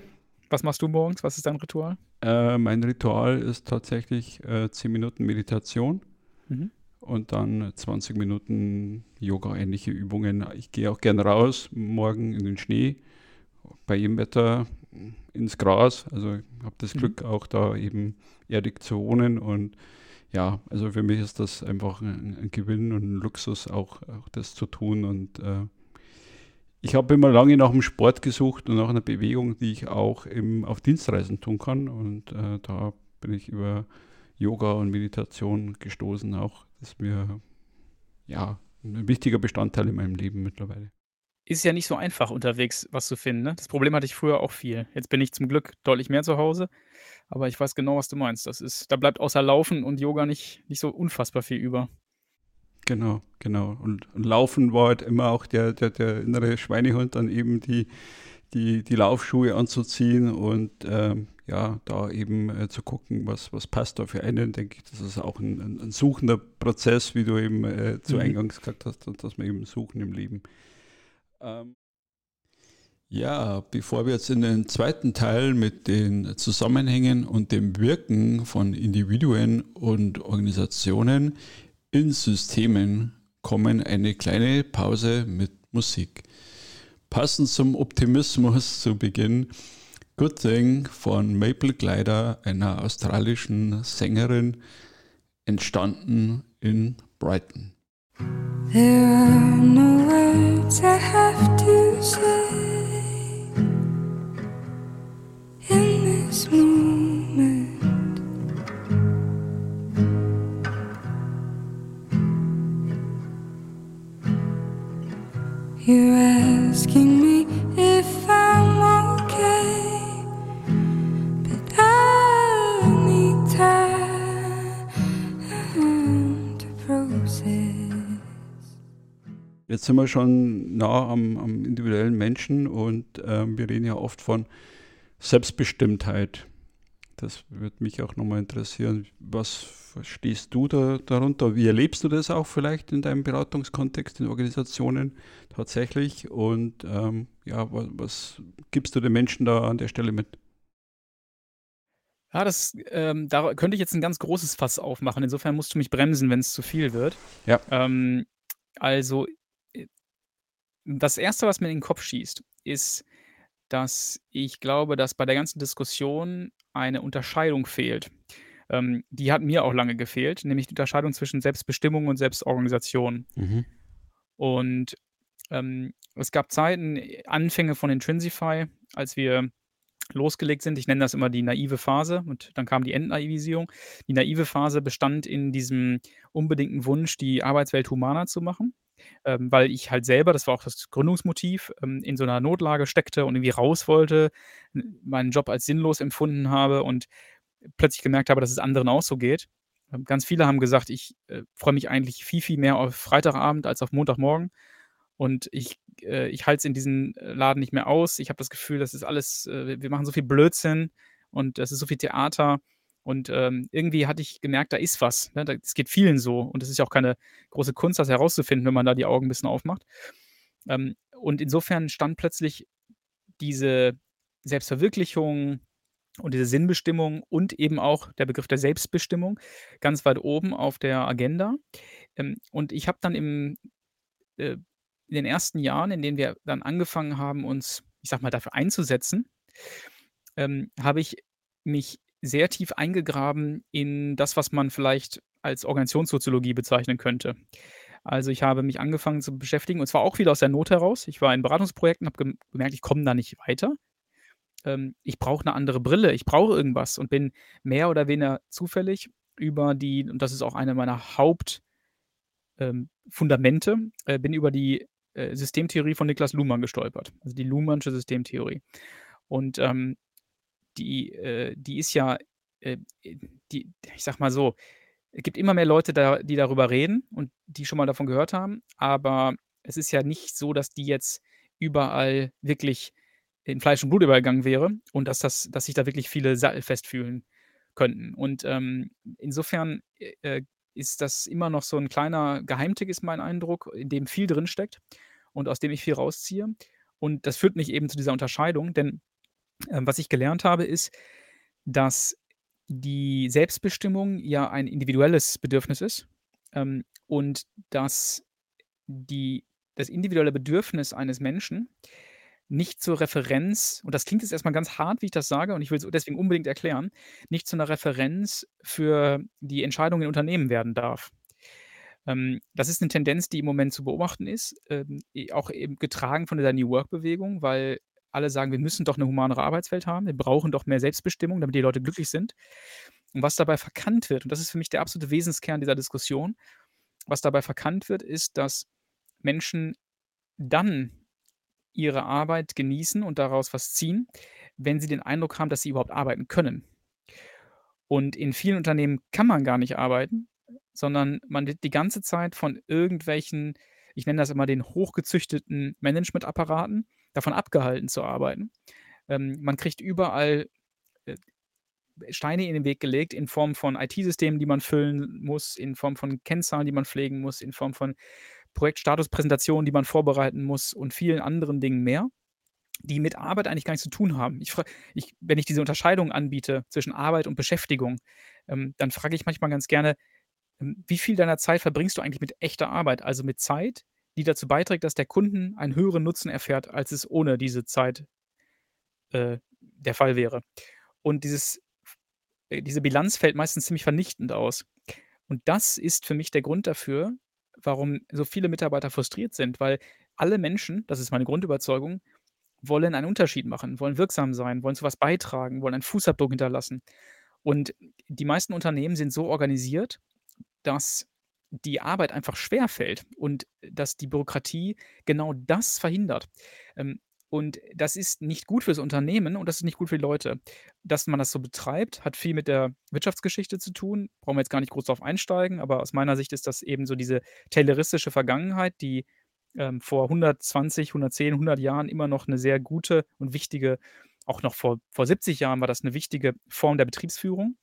Was machst du morgens? Was ist dein Ritual? Äh, mein Ritual ist tatsächlich äh, 10 Minuten Meditation mhm. und dann 20 Minuten Yoga-ähnliche Übungen. Ich gehe auch gern raus, morgen in den Schnee, bei jedem Wetter ins Gras. Also ich habe das mhm. Glück, auch da eben erdig zu wohnen und ja, also für mich ist das einfach ein, ein Gewinn und ein Luxus, auch, auch das zu tun und äh, ich habe immer lange nach dem Sport gesucht und nach einer Bewegung, die ich auch im, auf Dienstreisen tun kann. Und äh, da bin ich über Yoga und Meditation gestoßen. Auch das ist mir ja ein wichtiger Bestandteil in meinem Leben mittlerweile. Ist ja nicht so einfach unterwegs, was zu finden. Ne? Das Problem hatte ich früher auch viel. Jetzt bin ich zum Glück deutlich mehr zu Hause. Aber ich weiß genau, was du meinst. Das ist, da bleibt außer Laufen und Yoga nicht, nicht so unfassbar viel über. Genau, genau. Und, und Laufen war halt immer auch der, der, der innere Schweinehund, dann eben die, die, die Laufschuhe anzuziehen und ähm, ja, da eben äh, zu gucken, was, was passt da für einen, denke ich, das ist auch ein, ein, ein suchender Prozess, wie du eben äh, zu mhm. Eingangs gesagt hast, dass wir eben suchen im Leben. Ähm. Ja, bevor wir jetzt in den zweiten Teil mit den Zusammenhängen und dem Wirken von Individuen und Organisationen in Systemen kommen eine kleine Pause mit Musik. Passend zum Optimismus zu Beginn Good Thing von Maple Glider, einer australischen Sängerin, entstanden in Brighton. There are no words I have to say in this moment. You're asking me if I'm okay, but I need time to process. Jetzt sind wir schon nah am, am individuellen Menschen und äh, wir reden ja oft von Selbstbestimmtheit. Das würde mich auch nochmal interessieren. Was verstehst du da, darunter? Wie erlebst du das auch vielleicht in deinem Beratungskontext, in Organisationen tatsächlich? Und ähm, ja, was, was, gibst du den Menschen da an der Stelle mit? Ja, das, ähm, da könnte ich jetzt ein ganz großes Fass aufmachen. Insofern musst du mich bremsen, wenn es zu viel wird. Ja. Ähm, also, äh, das Erste, was mir in den Kopf schießt, ist, dass ich glaube, dass bei der ganzen Diskussion eine Unterscheidung fehlt. Ähm, die hat mir auch lange gefehlt, nämlich die Unterscheidung zwischen Selbstbestimmung und Selbstorganisation. Mhm. Und ähm, es gab Zeiten, Anfänge von Intrinsify, als wir losgelegt sind. Ich nenne das immer die naive Phase und dann kam die Entnaivisierung. Die naive Phase bestand in diesem unbedingten Wunsch, die Arbeitswelt humaner zu machen, ähm, weil ich halt selber, das war auch das Gründungsmotiv, ähm, in so einer Notlage steckte und irgendwie raus wollte, meinen Job als sinnlos empfunden habe und plötzlich gemerkt habe, dass es anderen auch so geht. Ähm, ganz viele haben gesagt, ich äh, freue mich eigentlich viel, viel mehr auf Freitagabend als auf Montagmorgen. Und ich, äh, ich halte es in diesem äh, Laden nicht mehr aus. Ich habe das Gefühl, das ist alles, äh, wir machen so viel Blödsinn und es ist so viel Theater. Und ähm, irgendwie hatte ich gemerkt, da ist was. Ne? Es geht vielen so. Und es ist ja auch keine große Kunst, das herauszufinden, wenn man da die Augen ein bisschen aufmacht. Ähm, und insofern stand plötzlich diese Selbstverwirklichung und diese Sinnbestimmung und eben auch der Begriff der Selbstbestimmung ganz weit oben auf der Agenda. Ähm, und ich habe dann im äh, in den ersten Jahren, in denen wir dann angefangen haben, uns, ich sag mal, dafür einzusetzen, ähm, habe ich mich sehr tief eingegraben in das, was man vielleicht als Organisationssoziologie bezeichnen könnte. Also ich habe mich angefangen zu beschäftigen, und zwar auch wieder aus der Not heraus. Ich war in Beratungsprojekten, habe gemerkt, ich komme da nicht weiter. Ähm, ich brauche eine andere Brille, ich brauche irgendwas und bin mehr oder weniger zufällig über die, und das ist auch eine meiner Hauptfundamente, ähm, äh, bin über die äh, Systemtheorie von Niklas Luhmann gestolpert, also die Luhmannsche Systemtheorie. Und ähm, die, äh, die ist ja, äh, die, ich sag mal so, es gibt immer mehr Leute, da, die darüber reden und die schon mal davon gehört haben, aber es ist ja nicht so, dass die jetzt überall wirklich in Fleisch und Blut übergegangen wäre und dass, das, dass sich da wirklich viele sattelfest fühlen könnten. Und ähm, insofern äh, ist das immer noch so ein kleiner Geheimtipp, ist mein Eindruck, in dem viel drinsteckt und aus dem ich viel rausziehe. Und das führt mich eben zu dieser Unterscheidung, denn äh, was ich gelernt habe, ist, dass die Selbstbestimmung ja ein individuelles Bedürfnis ist ähm, und dass die, das individuelle Bedürfnis eines Menschen nicht zur Referenz, und das klingt jetzt erstmal ganz hart, wie ich das sage, und ich will es deswegen unbedingt erklären, nicht zu einer Referenz für die Entscheidungen in Unternehmen werden darf. Ähm, das ist eine Tendenz, die im Moment zu beobachten ist, ähm, auch eben getragen von der New Work-Bewegung, weil alle sagen, wir müssen doch eine humanere Arbeitswelt haben, wir brauchen doch mehr Selbstbestimmung, damit die Leute glücklich sind. Und was dabei verkannt wird, und das ist für mich der absolute Wesenskern dieser Diskussion, was dabei verkannt wird, ist, dass Menschen dann ihre Arbeit genießen und daraus was ziehen, wenn sie den Eindruck haben, dass sie überhaupt arbeiten können. Und in vielen Unternehmen kann man gar nicht arbeiten, sondern man wird die ganze Zeit von irgendwelchen, ich nenne das immer den hochgezüchteten Managementapparaten, davon abgehalten zu arbeiten. Ähm, man kriegt überall äh, Steine in den Weg gelegt in Form von IT-Systemen, die man füllen muss, in Form von Kennzahlen, die man pflegen muss, in Form von Projektstatuspräsentationen, die man vorbereiten muss und vielen anderen Dingen mehr, die mit Arbeit eigentlich gar nichts zu tun haben. Ich, ich, wenn ich diese Unterscheidung anbiete zwischen Arbeit und Beschäftigung, ähm, dann frage ich manchmal ganz gerne, ähm, wie viel deiner Zeit verbringst du eigentlich mit echter Arbeit, also mit Zeit, die dazu beiträgt, dass der Kunden einen höheren Nutzen erfährt, als es ohne diese Zeit äh, der Fall wäre. Und dieses, äh, diese Bilanz fällt meistens ziemlich vernichtend aus. Und das ist für mich der Grund dafür, warum so viele Mitarbeiter frustriert sind, weil alle Menschen, das ist meine Grundüberzeugung, wollen einen Unterschied machen, wollen wirksam sein, wollen zu was beitragen, wollen einen Fußabdruck hinterlassen. Und die meisten Unternehmen sind so organisiert, dass die Arbeit einfach schwer fällt und dass die Bürokratie genau das verhindert. Ähm, und das ist nicht gut fürs Unternehmen und das ist nicht gut für die Leute. Dass man das so betreibt, hat viel mit der Wirtschaftsgeschichte zu tun. Brauchen wir jetzt gar nicht groß darauf einsteigen, aber aus meiner Sicht ist das eben so diese tayloristische Vergangenheit, die ähm, vor 120, 110, 100 Jahren immer noch eine sehr gute und wichtige, auch noch vor, vor 70 Jahren war das eine wichtige Form der Betriebsführung.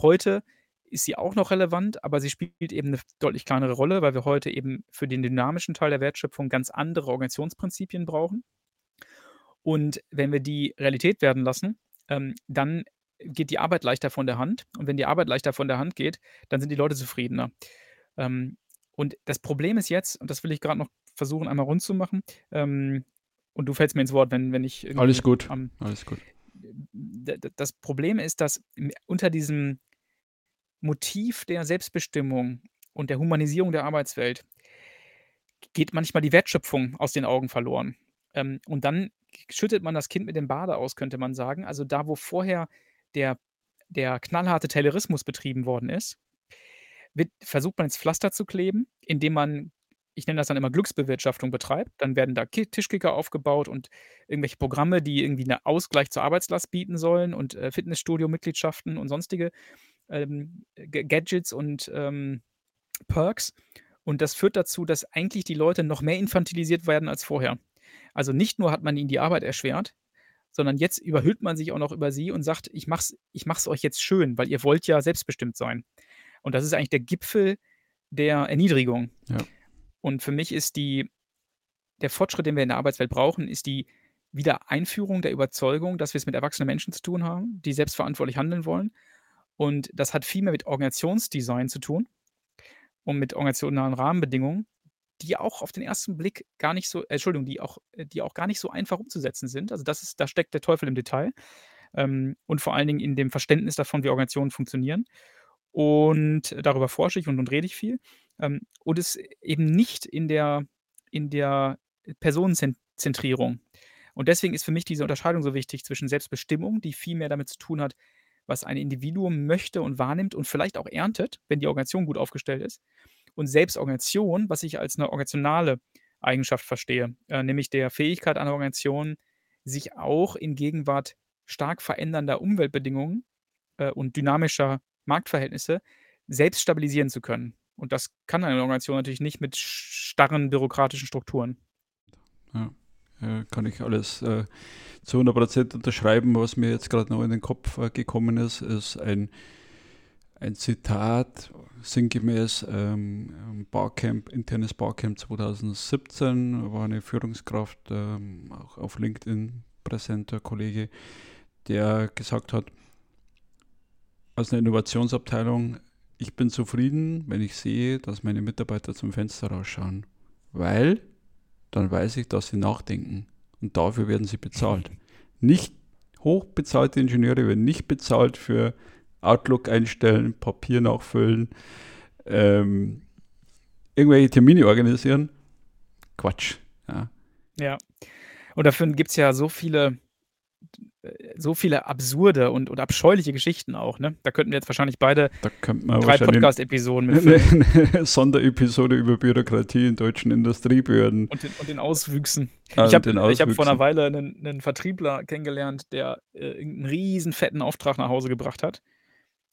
Heute ist sie auch noch relevant, aber sie spielt eben eine deutlich kleinere Rolle, weil wir heute eben für den dynamischen Teil der Wertschöpfung ganz andere Organisationsprinzipien brauchen. Und wenn wir die Realität werden lassen, ähm, dann geht die Arbeit leichter von der Hand. Und wenn die Arbeit leichter von der Hand geht, dann sind die Leute zufriedener. Ähm, und das Problem ist jetzt, und das will ich gerade noch versuchen, einmal rund zu machen, ähm, und du fällst mir ins Wort, wenn, wenn ich. Alles gut. Alles gut. Das Problem ist, dass unter diesem Motiv der Selbstbestimmung und der Humanisierung der Arbeitswelt geht manchmal die Wertschöpfung aus den Augen verloren. Ähm, und dann schüttet man das Kind mit dem Bade aus, könnte man sagen. Also da, wo vorher der, der knallharte Taylorismus betrieben worden ist, wird, versucht man jetzt Pflaster zu kleben, indem man ich nenne das dann immer Glücksbewirtschaftung betreibt. Dann werden da Tischkicker aufgebaut und irgendwelche Programme, die irgendwie einen Ausgleich zur Arbeitslast bieten sollen und äh, Fitnessstudio-Mitgliedschaften und sonstige ähm, Gadgets und ähm, Perks. Und das führt dazu, dass eigentlich die Leute noch mehr infantilisiert werden als vorher. Also nicht nur hat man ihnen die Arbeit erschwert, sondern jetzt überhüllt man sich auch noch über sie und sagt, ich mach's, ich mach's euch jetzt schön, weil ihr wollt ja selbstbestimmt sein. Und das ist eigentlich der Gipfel der Erniedrigung. Ja. Und für mich ist die, der Fortschritt, den wir in der Arbeitswelt brauchen, ist die Wiedereinführung der Überzeugung, dass wir es mit erwachsenen Menschen zu tun haben, die selbstverantwortlich handeln wollen. Und das hat viel mehr mit Organisationsdesign zu tun und mit organisationalen Rahmenbedingungen, die auch auf den ersten Blick gar nicht so, äh, Entschuldigung, die auch, die auch gar nicht so einfach umzusetzen sind. Also das ist, da steckt der Teufel im Detail ähm, und vor allen Dingen in dem Verständnis davon, wie Organisationen funktionieren. Und darüber forsche ich und, und rede ich viel. Ähm, und es eben nicht in der, in der Personenzentrierung. Und deswegen ist für mich diese Unterscheidung so wichtig zwischen Selbstbestimmung, die viel mehr damit zu tun hat, was ein Individuum möchte und wahrnimmt und vielleicht auch erntet, wenn die Organisation gut aufgestellt ist, und Selbstorganisation, was ich als eine organisationale Eigenschaft verstehe, äh, nämlich der Fähigkeit einer Organisation, sich auch in Gegenwart stark verändernder Umweltbedingungen äh, und dynamischer Marktverhältnisse selbst stabilisieren zu können. Und das kann eine Organisation natürlich nicht mit starren bürokratischen Strukturen. Ja, äh, kann ich alles äh, zu 100% unterschreiben. Was mir jetzt gerade noch in den Kopf äh, gekommen ist, ist ein, ein Zitat, sinngemäß ähm, Barcamp, internes Barcamp 2017, war eine Führungskraft, ähm, auch auf LinkedIn präsenter Kollege, der gesagt hat, aus einer Innovationsabteilung, ich bin zufrieden, wenn ich sehe, dass meine Mitarbeiter zum Fenster rausschauen, weil dann weiß ich, dass sie nachdenken und dafür werden sie bezahlt. Nicht hochbezahlte Ingenieure werden nicht bezahlt für Outlook einstellen, Papier nachfüllen, ähm, irgendwelche Termine organisieren. Quatsch. Ja. ja. Und dafür gibt es ja so viele so viele absurde und, und abscheuliche Geschichten auch. Ne? Da könnten wir jetzt wahrscheinlich beide drei Podcast-Episoden mit eine Sonderepisode über Bürokratie in deutschen Industriebehörden. Und den, und den Auswüchsen. Ah, ich habe hab vor einer Weile einen, einen Vertriebler kennengelernt, der äh, einen riesen fetten Auftrag nach Hause gebracht hat,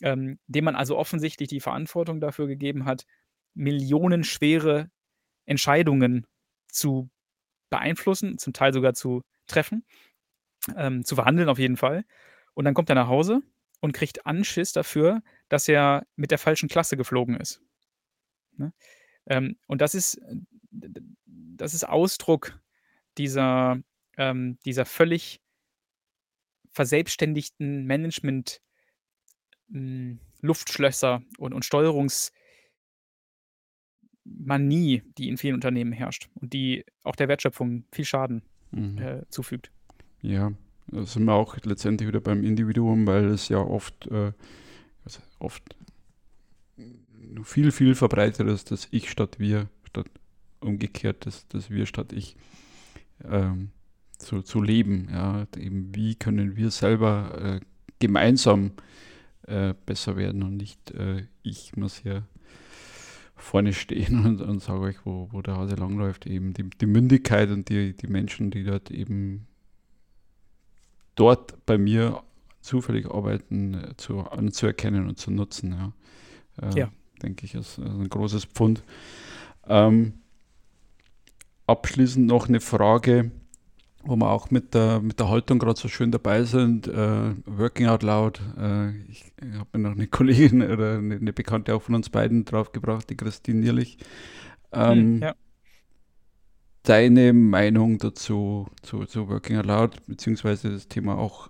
ähm, dem man also offensichtlich die Verantwortung dafür gegeben hat, millionenschwere Entscheidungen zu beeinflussen, zum Teil sogar zu treffen ähm, zu verhandeln auf jeden Fall. Und dann kommt er nach Hause und kriegt Anschiss dafür, dass er mit der falschen Klasse geflogen ist. Ne? Ähm, und das ist, das ist Ausdruck dieser, ähm, dieser völlig verselbstständigten Management- hm, Luftschlösser und, und Steuerungsmanie, die in vielen Unternehmen herrscht und die auch der Wertschöpfung viel Schaden mhm. äh, zufügt. Ja, da sind wir auch letztendlich wieder beim Individuum, weil es ja oft, äh, also oft viel, viel verbreiteter ist, das Ich statt Wir, statt umgekehrt, das, das Wir statt Ich ähm, zu, zu leben. Ja, eben wie können wir selber äh, gemeinsam äh, besser werden und nicht äh, ich muss hier vorne stehen und, und sage euch, wo, wo der Hase langläuft. Eben die, die Mündigkeit und die, die Menschen, die dort eben dort bei mir zufällig arbeiten äh, zu, anzuerkennen und zu nutzen. Ja. Äh, ja. Denke ich, ist, ist, ein großes Pfund. Ähm, abschließend noch eine Frage, wo wir auch mit der, mit der Haltung gerade so schön dabei sind. Äh, Working Out Loud. Äh, ich habe mir noch eine Kollegin oder eine, eine, Bekannte auch von uns beiden draufgebracht, die Christine Nierlich. Ähm, hm, ja. Deine Meinung dazu, zu, zu Working Out Loud, beziehungsweise das Thema auch,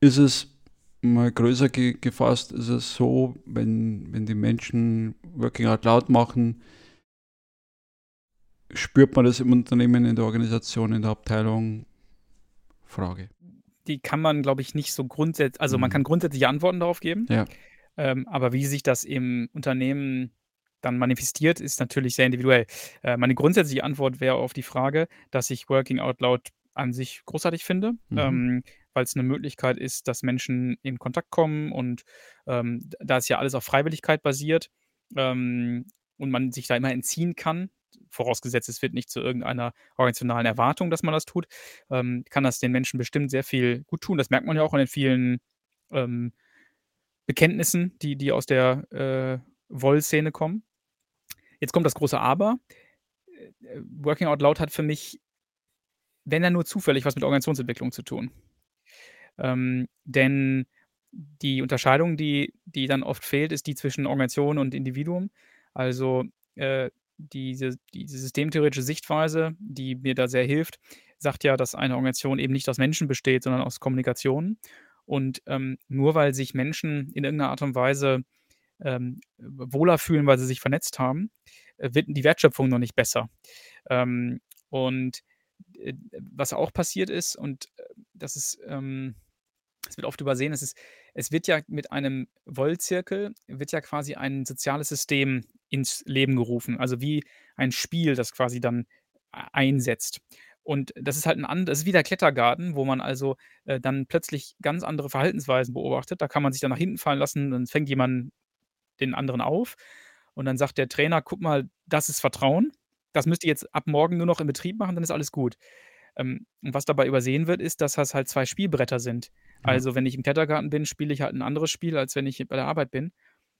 ist es mal größer ge gefasst, ist es so, wenn, wenn die Menschen Working Out Loud machen, spürt man das im Unternehmen, in der Organisation, in der Abteilung? Frage. Die kann man, glaube ich, nicht so grundsätzlich, also mhm. man kann grundsätzliche Antworten darauf geben. Ja. Ähm, aber wie sich das im Unternehmen dann manifestiert, ist natürlich sehr individuell. Äh, meine grundsätzliche Antwort wäre auf die Frage, dass ich Working Out Loud an sich großartig finde, mhm. ähm, weil es eine Möglichkeit ist, dass Menschen in Kontakt kommen und ähm, da ist ja alles auf Freiwilligkeit basiert ähm, und man sich da immer entziehen kann, vorausgesetzt es wird nicht zu irgendeiner organisationalen Erwartung, dass man das tut, ähm, kann das den Menschen bestimmt sehr viel gut tun. Das merkt man ja auch an den vielen ähm, Bekenntnissen, die, die aus der äh, Woll-Szene kommen. Jetzt kommt das große Aber. Äh, Working Out Loud hat für mich, wenn er nur zufällig, was mit Organisationsentwicklung zu tun. Ähm, denn die Unterscheidung, die, die dann oft fehlt, ist die zwischen Organisation und Individuum. Also äh, diese, diese systemtheoretische Sichtweise, die mir da sehr hilft, sagt ja, dass eine Organisation eben nicht aus Menschen besteht, sondern aus Kommunikation. Und ähm, nur weil sich Menschen in irgendeiner Art und Weise ähm, wohler fühlen, weil sie sich vernetzt haben, äh, wird die Wertschöpfung noch nicht besser. Ähm, und äh, was auch passiert ist, und äh, das ist, ähm, wird oft übersehen, es ist, es wird ja mit einem Wollzirkel, wird ja quasi ein soziales System ins Leben gerufen. Also wie ein Spiel, das quasi dann einsetzt. Und das ist halt ein anderes, das ist wie der Klettergarten, wo man also äh, dann plötzlich ganz andere Verhaltensweisen beobachtet. Da kann man sich dann nach hinten fallen lassen, dann fängt jemand den anderen auf und dann sagt der Trainer, guck mal, das ist Vertrauen. Das müsst ihr jetzt ab morgen nur noch im Betrieb machen, dann ist alles gut. Ähm, und was dabei übersehen wird, ist, dass das halt zwei Spielbretter sind. Ja. Also wenn ich im Klettergarten bin, spiele ich halt ein anderes Spiel, als wenn ich bei der Arbeit bin.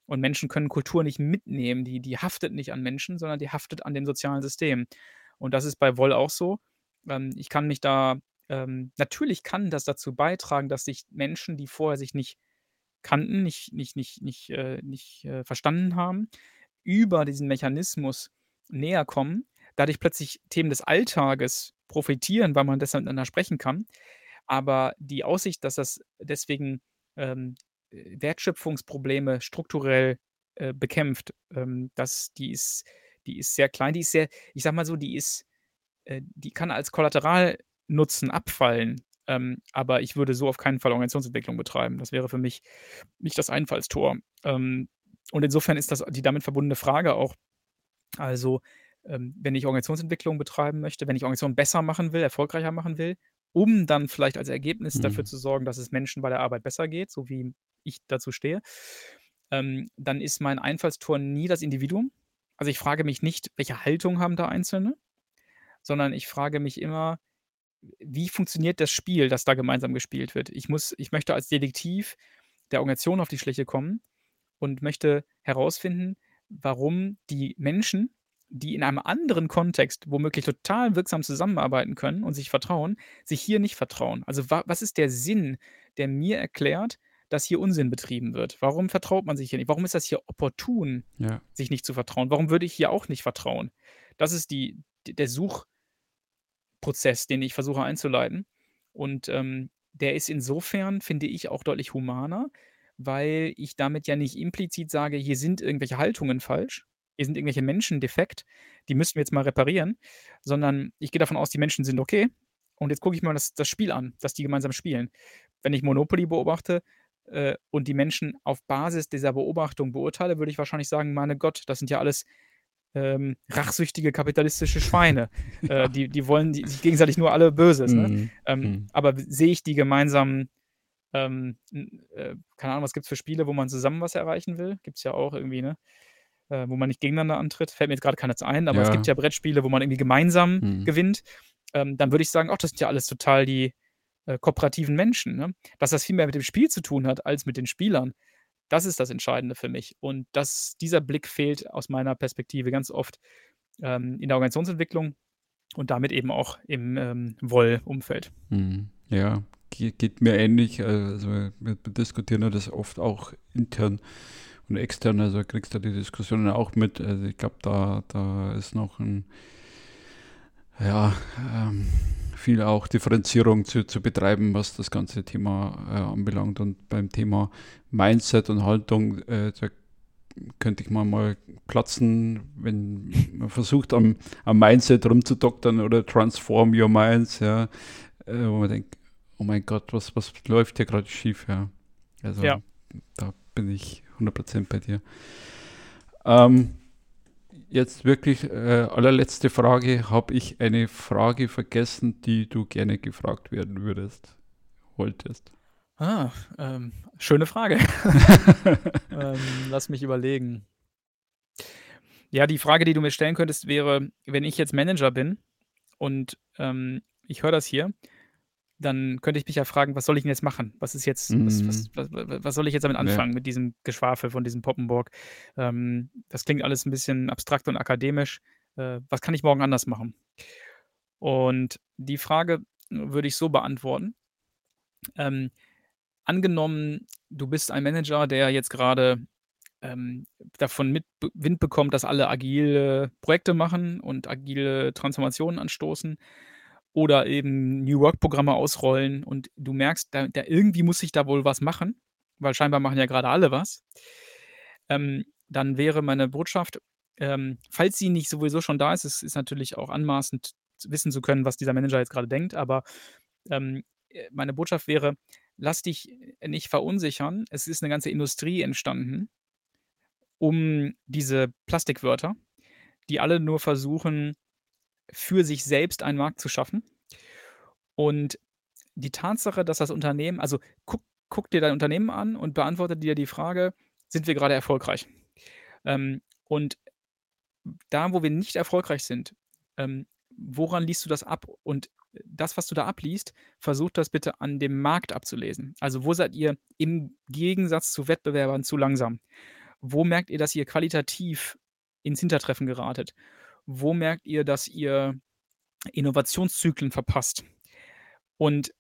Und Menschen können Kultur nicht mitnehmen. Die, die haftet nicht an Menschen, sondern die haftet an dem sozialen System. Und das ist bei Woll auch so. Ähm, ich kann mich da, ähm, natürlich kann das dazu beitragen, dass sich Menschen, die vorher sich nicht kannten, nicht, nicht, nicht, nicht, äh, nicht äh, verstanden haben, über diesen Mechanismus näher kommen, dadurch plötzlich Themen des Alltages profitieren, weil man deshalb miteinander sprechen kann. Aber die Aussicht, dass das deswegen ähm, Wertschöpfungsprobleme strukturell äh, bekämpft, ähm, das, die, ist, die ist sehr klein, die ist sehr, ich sag mal so, die ist, äh, die kann als Kollateralnutzen abfallen. Ähm, aber ich würde so auf keinen Fall Organisationsentwicklung betreiben. Das wäre für mich nicht das Einfallstor. Ähm, und insofern ist das die damit verbundene Frage auch, also ähm, wenn ich Organisationsentwicklung betreiben möchte, wenn ich Organisation besser machen will, erfolgreicher machen will, um dann vielleicht als Ergebnis mhm. dafür zu sorgen, dass es Menschen bei der Arbeit besser geht, so wie ich dazu stehe, ähm, dann ist mein Einfallstor nie das Individuum. Also ich frage mich nicht, welche Haltung haben da Einzelne, sondern ich frage mich immer, wie funktioniert das Spiel, das da gemeinsam gespielt wird. Ich, muss, ich möchte als Detektiv der Organisation auf die Schliche kommen und möchte herausfinden, warum die Menschen, die in einem anderen Kontext womöglich total wirksam zusammenarbeiten können und sich vertrauen, sich hier nicht vertrauen. Also wa was ist der Sinn, der mir erklärt, dass hier Unsinn betrieben wird? Warum vertraut man sich hier nicht? Warum ist das hier opportun, ja. sich nicht zu vertrauen? Warum würde ich hier auch nicht vertrauen? Das ist die, der Suchprozess, den ich versuche einzuleiten. Und ähm, der ist insofern, finde ich, auch deutlich humaner, weil ich damit ja nicht implizit sage, hier sind irgendwelche Haltungen falsch, hier sind irgendwelche Menschen defekt, die müssen wir jetzt mal reparieren, sondern ich gehe davon aus, die Menschen sind okay. Und jetzt gucke ich mal das, das Spiel an, das die gemeinsam spielen. Wenn ich Monopoly beobachte äh, und die Menschen auf Basis dieser Beobachtung beurteile, würde ich wahrscheinlich sagen, meine Gott, das sind ja alles ähm, rachsüchtige kapitalistische Schweine. äh, die, die wollen die, sich gegenseitig nur alle Böses. Ne? Mhm. Ähm, mhm. Aber sehe ich die gemeinsamen ähm, äh, keine Ahnung, was gibt es für Spiele, wo man zusammen was erreichen will? Gibt es ja auch irgendwie, ne? Äh, wo man nicht gegeneinander antritt. Fällt mir jetzt gerade keiner ein, aber ja. es gibt ja Brettspiele, wo man irgendwie gemeinsam hm. gewinnt. Ähm, dann würde ich sagen, ach, das sind ja alles total die äh, kooperativen Menschen. Ne? Dass das viel mehr mit dem Spiel zu tun hat als mit den Spielern. Das ist das Entscheidende für mich. Und das, dieser Blick fehlt aus meiner Perspektive ganz oft ähm, in der Organisationsentwicklung und damit eben auch im ähm, Woll-Umfeld. Mhm. Ja, geht mir ähnlich. Also wir diskutieren ja das oft auch intern und extern. Also kriegst du die Diskussionen auch mit. Also ich glaube, da, da ist noch ein, ja, ähm, viel auch Differenzierung zu, zu betreiben, was das ganze Thema äh, anbelangt. Und beim Thema Mindset und Haltung, äh, da könnte ich mal mal platzen, wenn man versucht, am, am Mindset rumzudoktern oder transform your minds, ja, äh, wo man denkt, oh mein Gott, was, was läuft hier gerade schief, ja. Also ja. da bin ich 100% bei dir. Ähm, jetzt wirklich äh, allerletzte Frage. Habe ich eine Frage vergessen, die du gerne gefragt werden würdest, wolltest? Ah, ähm, schöne Frage. ähm, lass mich überlegen. Ja, die Frage, die du mir stellen könntest, wäre, wenn ich jetzt Manager bin und ähm, ich höre das hier dann könnte ich mich ja fragen, was soll ich denn jetzt machen? Was ist jetzt, mhm. was, was, was, was, soll ich jetzt damit anfangen, ja. mit diesem Geschwafel von diesem Poppenburg? Ähm, das klingt alles ein bisschen abstrakt und akademisch. Äh, was kann ich morgen anders machen? Und die Frage würde ich so beantworten. Ähm, angenommen, du bist ein Manager, der jetzt gerade ähm, davon mit Wind bekommt, dass alle agile Projekte machen und agile Transformationen anstoßen oder eben New Work-Programme ausrollen und du merkst, da, da, irgendwie muss sich da wohl was machen, weil scheinbar machen ja gerade alle was, ähm, dann wäre meine Botschaft, ähm, falls sie nicht sowieso schon da ist, es ist natürlich auch anmaßend wissen zu können, was dieser Manager jetzt gerade denkt, aber ähm, äh, meine Botschaft wäre, lass dich nicht verunsichern. Es ist eine ganze Industrie entstanden um diese Plastikwörter, die alle nur versuchen, für sich selbst einen Markt zu schaffen. Und die Tatsache, dass das Unternehmen, also guck, guck dir dein Unternehmen an und beantworte dir die Frage, sind wir gerade erfolgreich? Ähm, und da, wo wir nicht erfolgreich sind, ähm, woran liest du das ab? Und das, was du da abliest, versuch das bitte an dem Markt abzulesen. Also wo seid ihr im Gegensatz zu Wettbewerbern zu langsam? Wo merkt ihr, dass ihr qualitativ ins Hintertreffen geratet? Wo merkt ihr, dass ihr Innovationszyklen verpasst? Und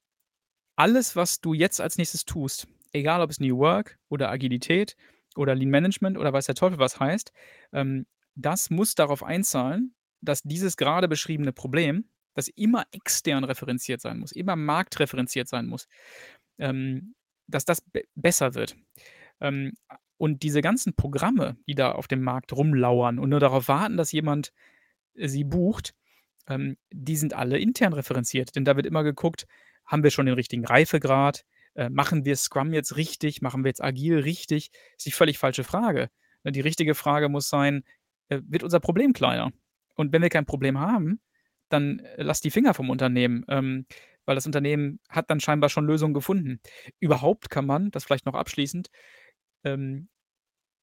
alles, was du jetzt als nächstes tust, egal ob es New Work oder Agilität oder Lean Management oder weiß der Teufel was heißt, ähm, das muss darauf einzahlen, dass dieses gerade beschriebene Problem, das immer extern referenziert sein muss, immer marktreferenziert sein muss, ähm, dass das be besser wird. Ähm, und diese ganzen Programme, die da auf dem Markt rumlauern und nur darauf warten, dass jemand sie bucht, ähm, die sind alle intern referenziert. Denn da wird immer geguckt, haben wir schon den richtigen Reifegrad? Äh, machen wir Scrum jetzt richtig? Machen wir jetzt agil richtig? Ist die völlig falsche Frage. Ne, die richtige Frage muss sein, äh, wird unser Problem kleiner? Und wenn wir kein Problem haben, dann äh, lass die Finger vom Unternehmen, ähm, weil das Unternehmen hat dann scheinbar schon Lösungen gefunden. Überhaupt kann man, das vielleicht noch abschließend, ähm,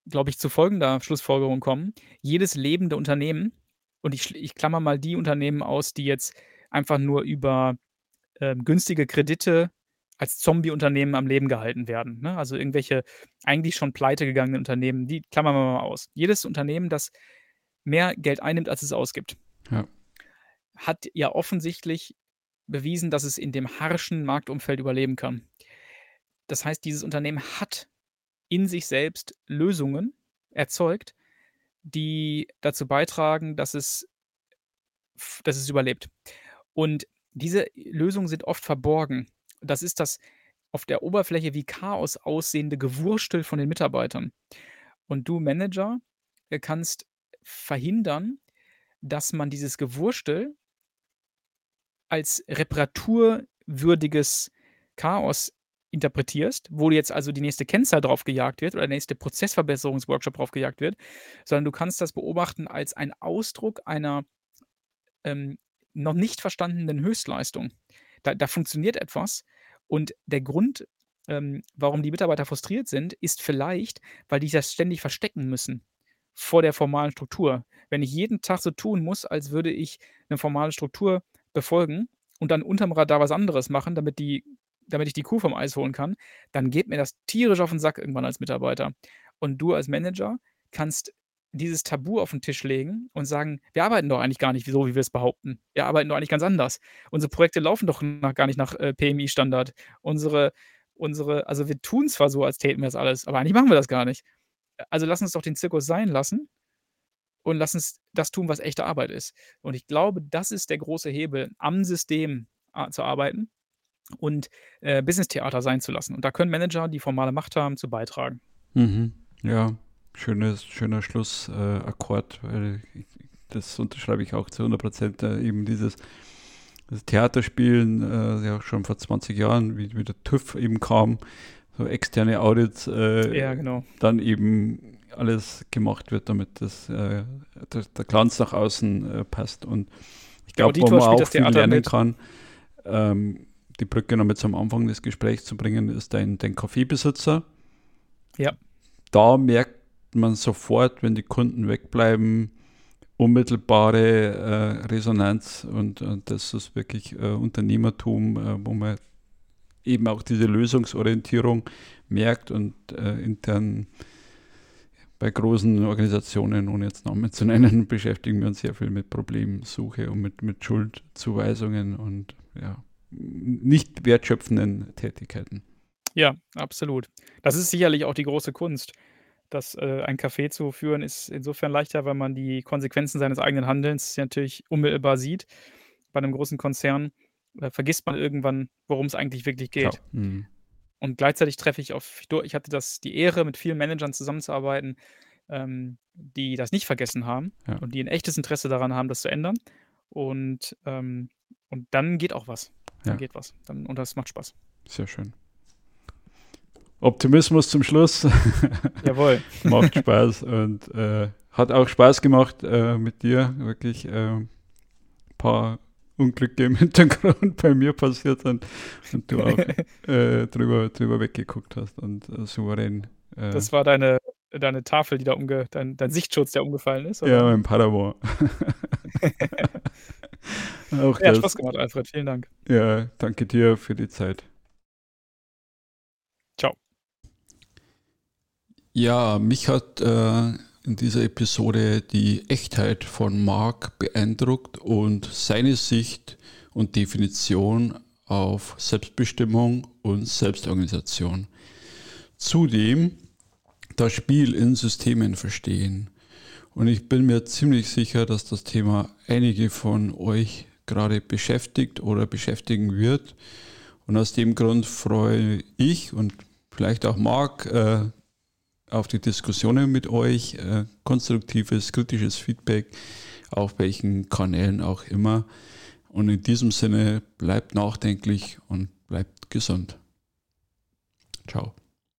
glaube ich, zu folgender Schlussfolgerung kommen. Jedes lebende Unternehmen und ich, ich klammer mal die Unternehmen aus, die jetzt einfach nur über ähm, günstige Kredite als Zombie-Unternehmen am Leben gehalten werden. Ne? Also irgendwelche eigentlich schon pleite gegangenen Unternehmen, die klammern wir mal aus. Jedes Unternehmen, das mehr Geld einnimmt, als es ausgibt, ja. hat ja offensichtlich bewiesen, dass es in dem harschen Marktumfeld überleben kann. Das heißt, dieses Unternehmen hat in sich selbst Lösungen erzeugt, die dazu beitragen, dass es dass es überlebt. Und diese Lösungen sind oft verborgen. Das ist das auf der Oberfläche wie Chaos aussehende Gewurstel von den Mitarbeitern. Und du Manager äh, kannst verhindern, dass man dieses Gewurstel als reparaturwürdiges Chaos interpretierst, wo jetzt also die nächste Kennzahl drauf gejagt wird oder der nächste Prozessverbesserungsworkshop drauf gejagt wird, sondern du kannst das beobachten als ein Ausdruck einer ähm, noch nicht verstandenen Höchstleistung. Da, da, funktioniert etwas und der Grund, ähm, warum die Mitarbeiter frustriert sind, ist vielleicht, weil die das ständig verstecken müssen vor der formalen Struktur. Wenn ich jeden Tag so tun muss, als würde ich eine formale Struktur befolgen und dann unterm Radar was anderes machen, damit die damit ich die Kuh vom Eis holen kann, dann geht mir das tierisch auf den Sack irgendwann als Mitarbeiter. Und du als Manager kannst dieses Tabu auf den Tisch legen und sagen: „Wir arbeiten doch eigentlich gar nicht so, wie wir es behaupten. Wir arbeiten doch eigentlich ganz anders. Unsere Projekte laufen doch nach gar nicht nach, äh, PMI-Standard. Unsere unsere also, wir tun zwar so, als täten wir das alles, aber eigentlich machen wir das gar nicht. Also, lass uns doch den Zirkus sein lassen und lass uns das tun, was echte Arbeit ist.“ Und ich glaube, das ist der große Hebel, am System a zu arbeiten und, äh, Business-Theater sein zu lassen. Und da können Manager, die formale Macht haben, zu beitragen. Mhm. Ja, schönes schöner Schlussakkord, äh, das unterschreibe ich auch zu 100 Prozent, äh, eben dieses Theaterspielen, äh, ja schon vor 20 Jahren, wie, wie der TÜV eben kam, so externe Audits, äh, Ja, genau. dann eben alles gemacht wird, damit das, äh, der, der Glanz nach außen äh, passt. Und ich Der glaube, wo man auch viel lernen mit. kann, ähm, die Brücke noch mit zum Anfang des Gesprächs zu bringen, ist dein, dein Kaffeebesitzer. Ja. Da merkt man sofort, wenn die Kunden wegbleiben, unmittelbare äh, Resonanz und, und das ist wirklich äh, Unternehmertum, äh, wo man eben auch diese Lösungsorientierung merkt und äh, intern bei großen Organisationen, ohne jetzt Namen zu nennen, beschäftigen wir uns sehr viel mit Problemsuche und mit, mit Schuldzuweisungen und ja, nicht wertschöpfenden Tätigkeiten. Ja, absolut. Das ist sicherlich auch die große Kunst. Das, äh, ein Café zu führen, ist insofern leichter, weil man die Konsequenzen seines eigenen Handelns natürlich unmittelbar sieht. Bei einem großen Konzern, äh, vergisst man irgendwann, worum es eigentlich wirklich geht. Mhm. Und gleichzeitig treffe ich auf ich hatte das die Ehre, mit vielen Managern zusammenzuarbeiten, ähm, die das nicht vergessen haben Ja. und die 'n echtes Interesse daran haben, das zu ändern. Und, ähm und dann geht auch was. Dann Ja. geht was. Dann und das macht Spaß. Sehr schön. Optimismus zum Schluss. Jawohl. Macht Spaß und äh, hat auch Spaß gemacht äh, mit dir. Wirklich ein paar Unglücke im Hintergrund bei mir passiert sind und du auch äh, drüber, drüber weggeguckt hast und äh, souverän. Äh, Das war deine deine Tafel, die da umge dein dein Sichtschutz, der umgefallen ist, ja, oder? mein Padawan. auch Ja, hat das. Spaß gemacht, Alfred. Vielen Dank. Ja, danke dir für die Zeit. Ciao. Ja, mich hat äh, in dieser Episode die Echtheit von Marc beeindruckt und seine Sicht und Definition auf Selbstbestimmung und Selbstorganisation. Zudem das Spiel in Systemen verstehen. Und ich bin mir ziemlich sicher, dass das Thema einige von euch gerade beschäftigt oder beschäftigen wird. Und aus dem Grund freue ich und vielleicht auch Marc äh, auf die Diskussionen mit euch, äh, konstruktives, kritisches Feedback, auf welchen Kanälen auch immer. Und in diesem Sinne bleibt nachdenklich und bleibt gesund. Ciao.